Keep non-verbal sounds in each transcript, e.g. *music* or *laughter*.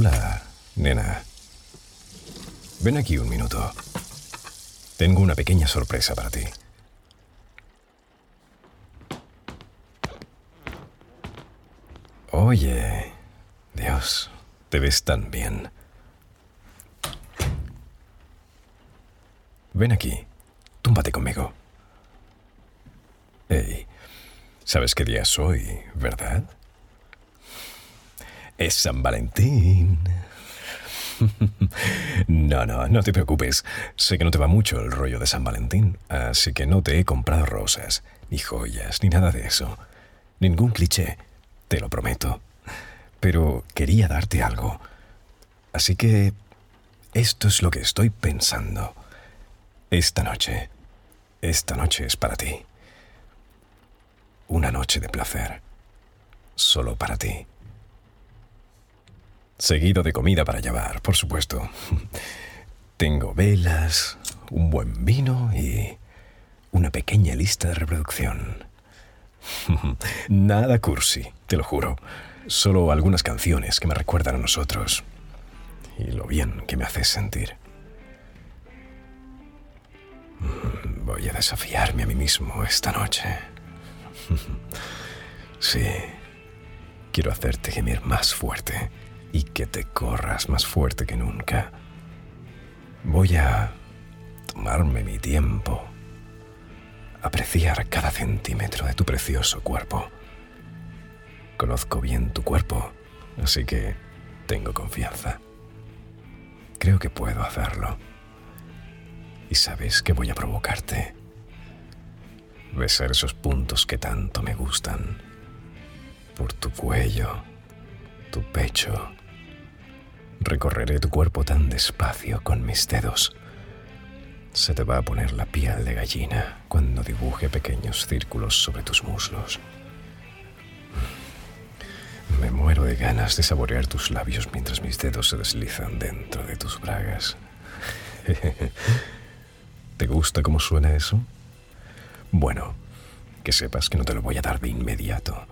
Hola, nena. Ven aquí un minuto. Tengo una pequeña sorpresa para ti. Oye, Dios, te ves tan bien. Ven aquí, túmbate conmigo. Hey, ¿sabes qué día es hoy, verdad? Es San Valentín. *laughs* No, no, no te preocupes. Sé que no te va mucho el rollo de San Valentín, así que no te he comprado rosas, ni joyas, ni nada de eso. Ningún cliché, te lo prometo. Pero quería darte algo. Así que esto es lo que estoy pensando. Esta noche, esta noche es para ti. Una noche de placer. Solo para ti. Seguido de comida para llevar, por supuesto. Tengo velas, un buen vino y una pequeña lista de reproducción. Nada cursi, te lo juro. Solo algunas canciones que me recuerdan a nosotros. Y lo bien que me haces sentir. Voy a desafiarme a mí mismo esta noche. Sí. Quiero hacerte gemir más fuerte y que te corras más fuerte que nunca. Voy a tomarme mi tiempo, apreciar cada centímetro de tu precioso cuerpo. Conozco bien tu cuerpo, así que tengo confianza. Creo que puedo hacerlo. Y sabes que voy a provocarte. Besar esos puntos que tanto me gustan. Por tu cuello, tu pecho, Recorreré tu cuerpo tan despacio con mis dedos. Se te va a poner la piel de gallina cuando dibuje pequeños círculos sobre tus muslos. Me muero de ganas de saborear tus labios mientras mis dedos se deslizan dentro de tus bragas. *laughs* ¿Te gusta cómo suena eso? Bueno, que sepas que no te lo voy a dar de inmediato.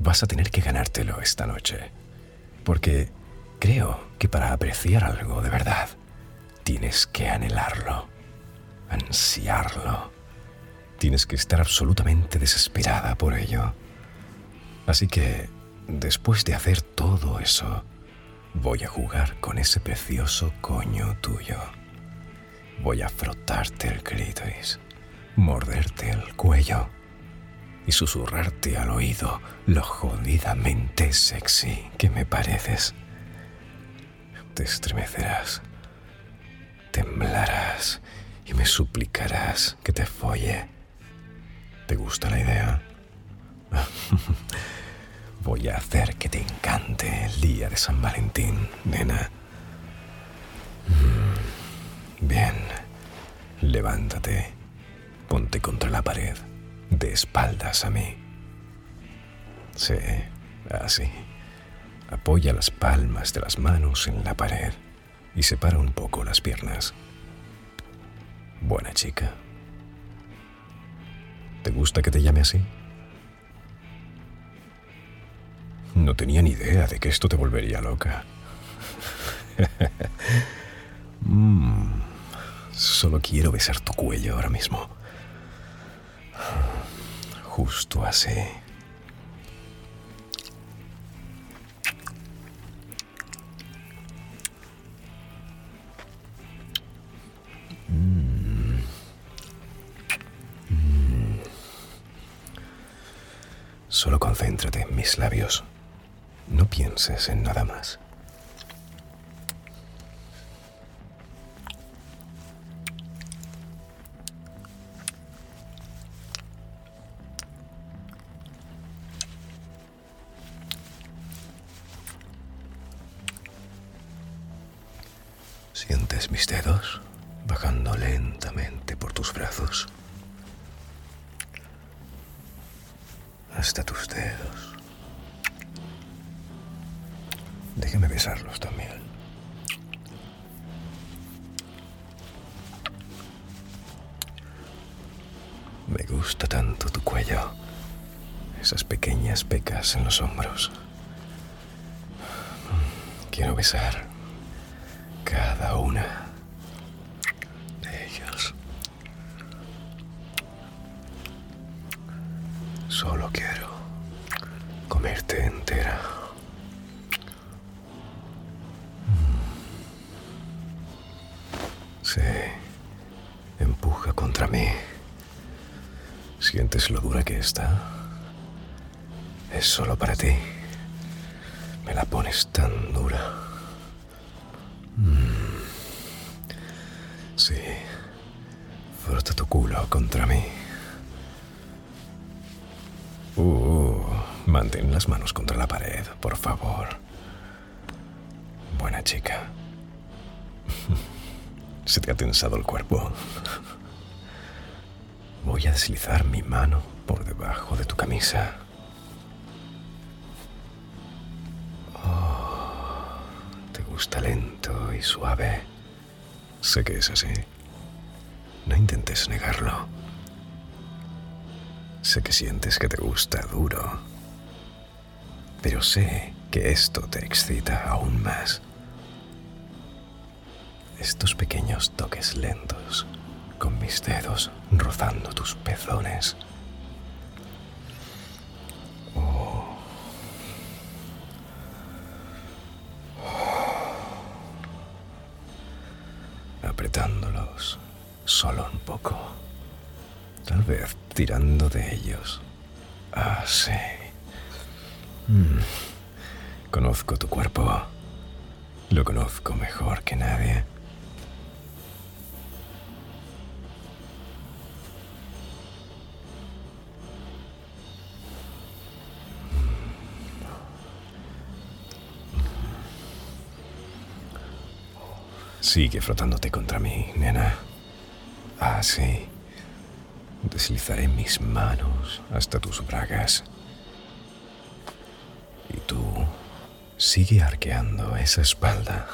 Vas a tener que ganártelo esta noche. Porque Creo que para apreciar algo de verdad, tienes que anhelarlo, ansiarlo. Tienes que estar absolutamente desesperada por ello. Así que, después de hacer todo eso, voy a jugar con ese precioso coño tuyo. Voy a frotarte el clítoris, morderte el cuello y susurrarte al oído lo jodidamente sexy que me pareces te estremecerás, temblarás y me suplicarás que te folle. ¿Te gusta la idea? *laughs* Voy a hacer que te encante el día de San Valentín, nena. Mm, bien, levántate, ponte contra la pared, de espaldas a mí. Sí, así. Apoya las palmas de las manos en la pared y separa un poco las piernas. Buena chica. ¿Te gusta que te llame así? No tenía ni idea de que esto te volvería loca. *laughs* mm, solo quiero besar tu cuello ahora mismo. Justo así. Solo concéntrate en mis labios. No pienses en nada más. ¿Sientes mis dedos bajando lentamente por tus brazos? Hasta tus dedos. Déjeme besarlos también. Me gusta tanto tu cuello, esas pequeñas pecas en los hombros. quiero besar cada una Solo quiero comerte entera. Se empuja contra mí. ¿Sientes lo dura que está? Es solo para ti. Me la pones tan dura. Mm. Sí. Frota tu culo contra mí. Uh, mantén las manos contra la pared, por favor. Buena chica. *laughs* Se te ha tensado el cuerpo. Voy a deslizar mi mano por debajo de tu camisa. Oh, te gusta lento y suave. Sé que es así. No intentes negarlo. Sé que sientes que te gusta duro. Pero sé que esto te excita aún más. Estos pequeños toques lentos con mis dedos rozando tus pezones. Oh. Apretándolos solo un poco. Tal vez tirando de ellos. Ah, sí. Mm. Conozco tu cuerpo. Lo conozco mejor que nadie. Sigue frotándote contra mí, nena. Ah, sí. Deslizaré mis manos hasta tus bragas. Y tú sigue arqueando esa espalda.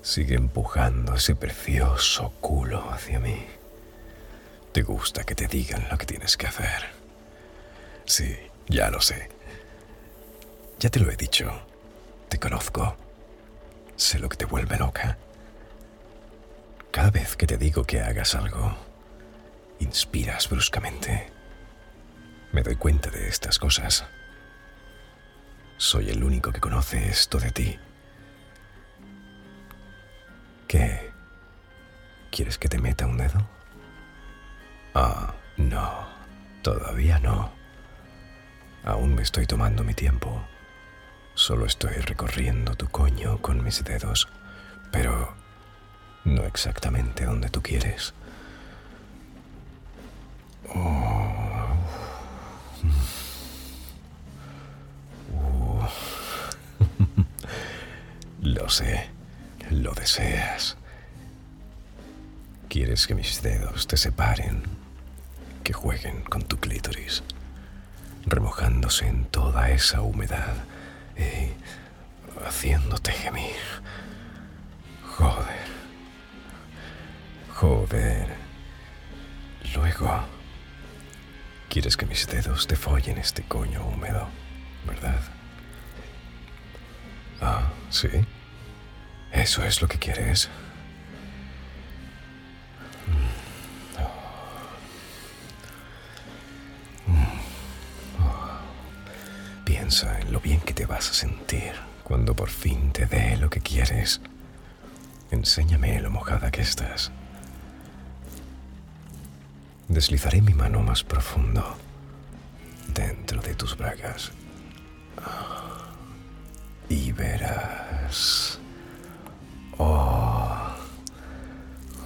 Sigue empujando ese precioso culo hacia mí. Te gusta que te digan lo que tienes que hacer. Sí, ya lo sé. Ya te lo he dicho. Te conozco. Sé lo que te vuelve loca. Cada vez que te digo que hagas algo, inspiras bruscamente. Me doy cuenta de estas cosas. Soy el único que conoce esto de ti. ¿Qué? ¿Quieres que te meta un dedo? Ah, no. Todavía no. Aún me estoy tomando mi tiempo. Solo estoy recorriendo tu coño con mis dedos, pero no exactamente donde tú quieres. Oh. Lo sé, lo deseas. Quieres que mis dedos te separen, que jueguen con tu clítoris, remojándose en toda esa humedad y haciéndote gemir. Joder. Joder. Luego, quieres que mis dedos te follen este coño húmedo, ¿verdad? Ah, sí. Eso es lo que quieres. Piensa en lo bien que te vas a sentir cuando por fin te dé lo que quieres. Enséñame lo mojada que estás. Deslizaré mi mano más profundo dentro de tus bragas. Y verás. Oh.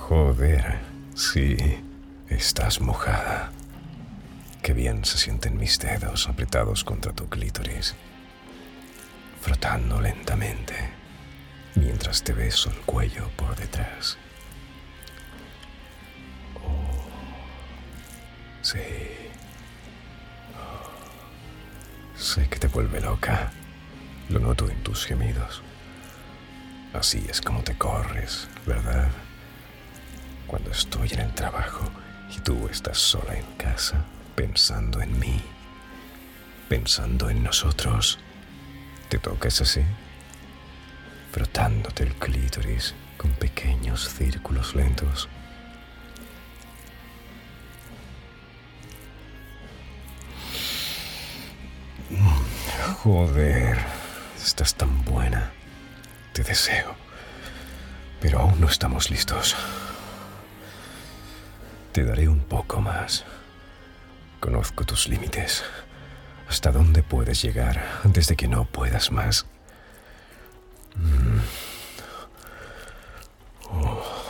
Joder. Sí, estás mojada. Qué bien se sienten mis dedos apretados contra tu clítoris, frotando lentamente mientras te beso el cuello por detrás. Sí. Sé que te vuelve loca. Lo noto en tus gemidos. Así es como te corres, ¿verdad? Cuando estoy en el trabajo y tú estás sola en casa pensando en mí, pensando en nosotros. ¿Te tocas así? frotándote el clítoris con pequeños círculos lentos. Joder, estás tan buena. Te deseo. Pero aún no estamos listos. Te daré un poco más. Conozco tus límites. Hasta dónde puedes llegar antes de que no puedas más. Mm. Oh.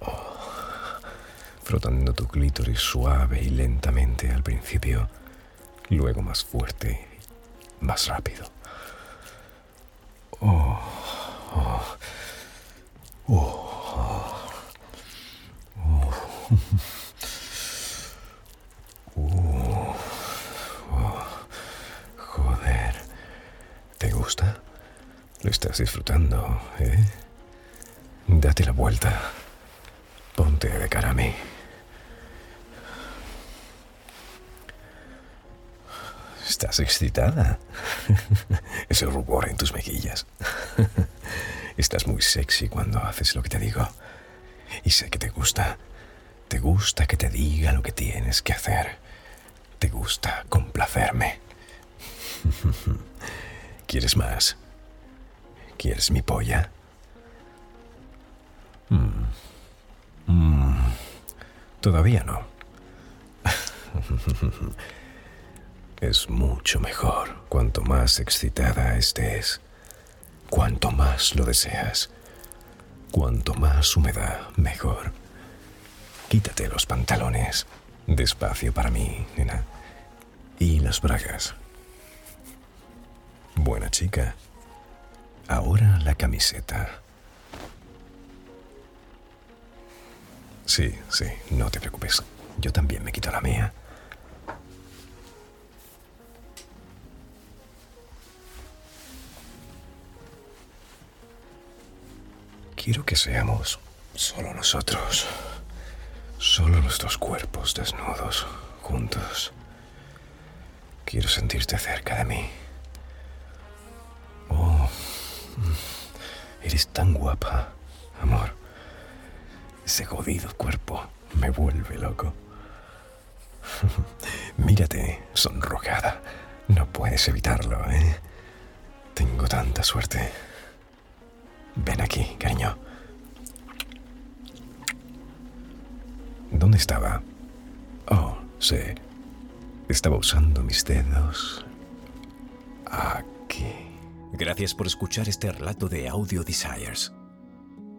Oh. Frotando tu clítoris suave y lentamente al principio, luego más fuerte, más rápido. Oh. Oh. Oh. Joder. ¿Te gusta? Lo estás disfrutando, ¿eh? Date la vuelta. Ponte de cara a mí. ¿Estás excitada? *laughs* Ese rubor en tus mejillas. Estás muy sexy cuando haces lo que te digo. Y sé que te gusta. Te gusta que te diga lo que tienes que hacer. Te gusta complacerme. *laughs* ¿Quieres más? ¿Quieres mi polla? Mm. Mm. Todavía no. *laughs* es mucho mejor cuanto más excitada estés, cuanto más lo deseas, cuanto más humedad, mejor. Quítate los pantalones. Despacio para mí, nena. Y las bragas. Buena chica. Ahora la camiseta. Sí, sí, no te preocupes. Yo también me quito la mía. Quiero que seamos solo nosotros. Solo nuestros cuerpos desnudos, juntos. Quiero sentirte cerca de mí. Oh, eres tan guapa, amor. Ese jodido cuerpo me vuelve loco. *laughs* Mírate, sonrojada. No puedes evitarlo, ¿eh? Tengo tanta suerte. Estaba? Oh, sí. Estaba usando mis dedos. Aquí. Gracias por escuchar este relato de Audio Desires.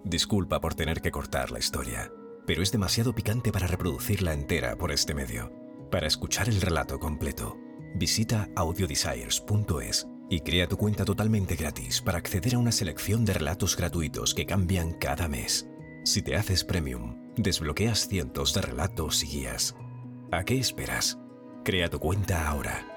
Disculpa por tener que cortar la historia, pero es demasiado picante para reproducirla entera por este medio. Para escuchar el relato completo, visita audiodesires.es y crea tu cuenta totalmente gratis para acceder a una selección de relatos gratuitos que cambian cada mes. Si te haces premium, desbloqueas cientos de relatos y guías. ¿A qué esperas? Crea tu cuenta ahora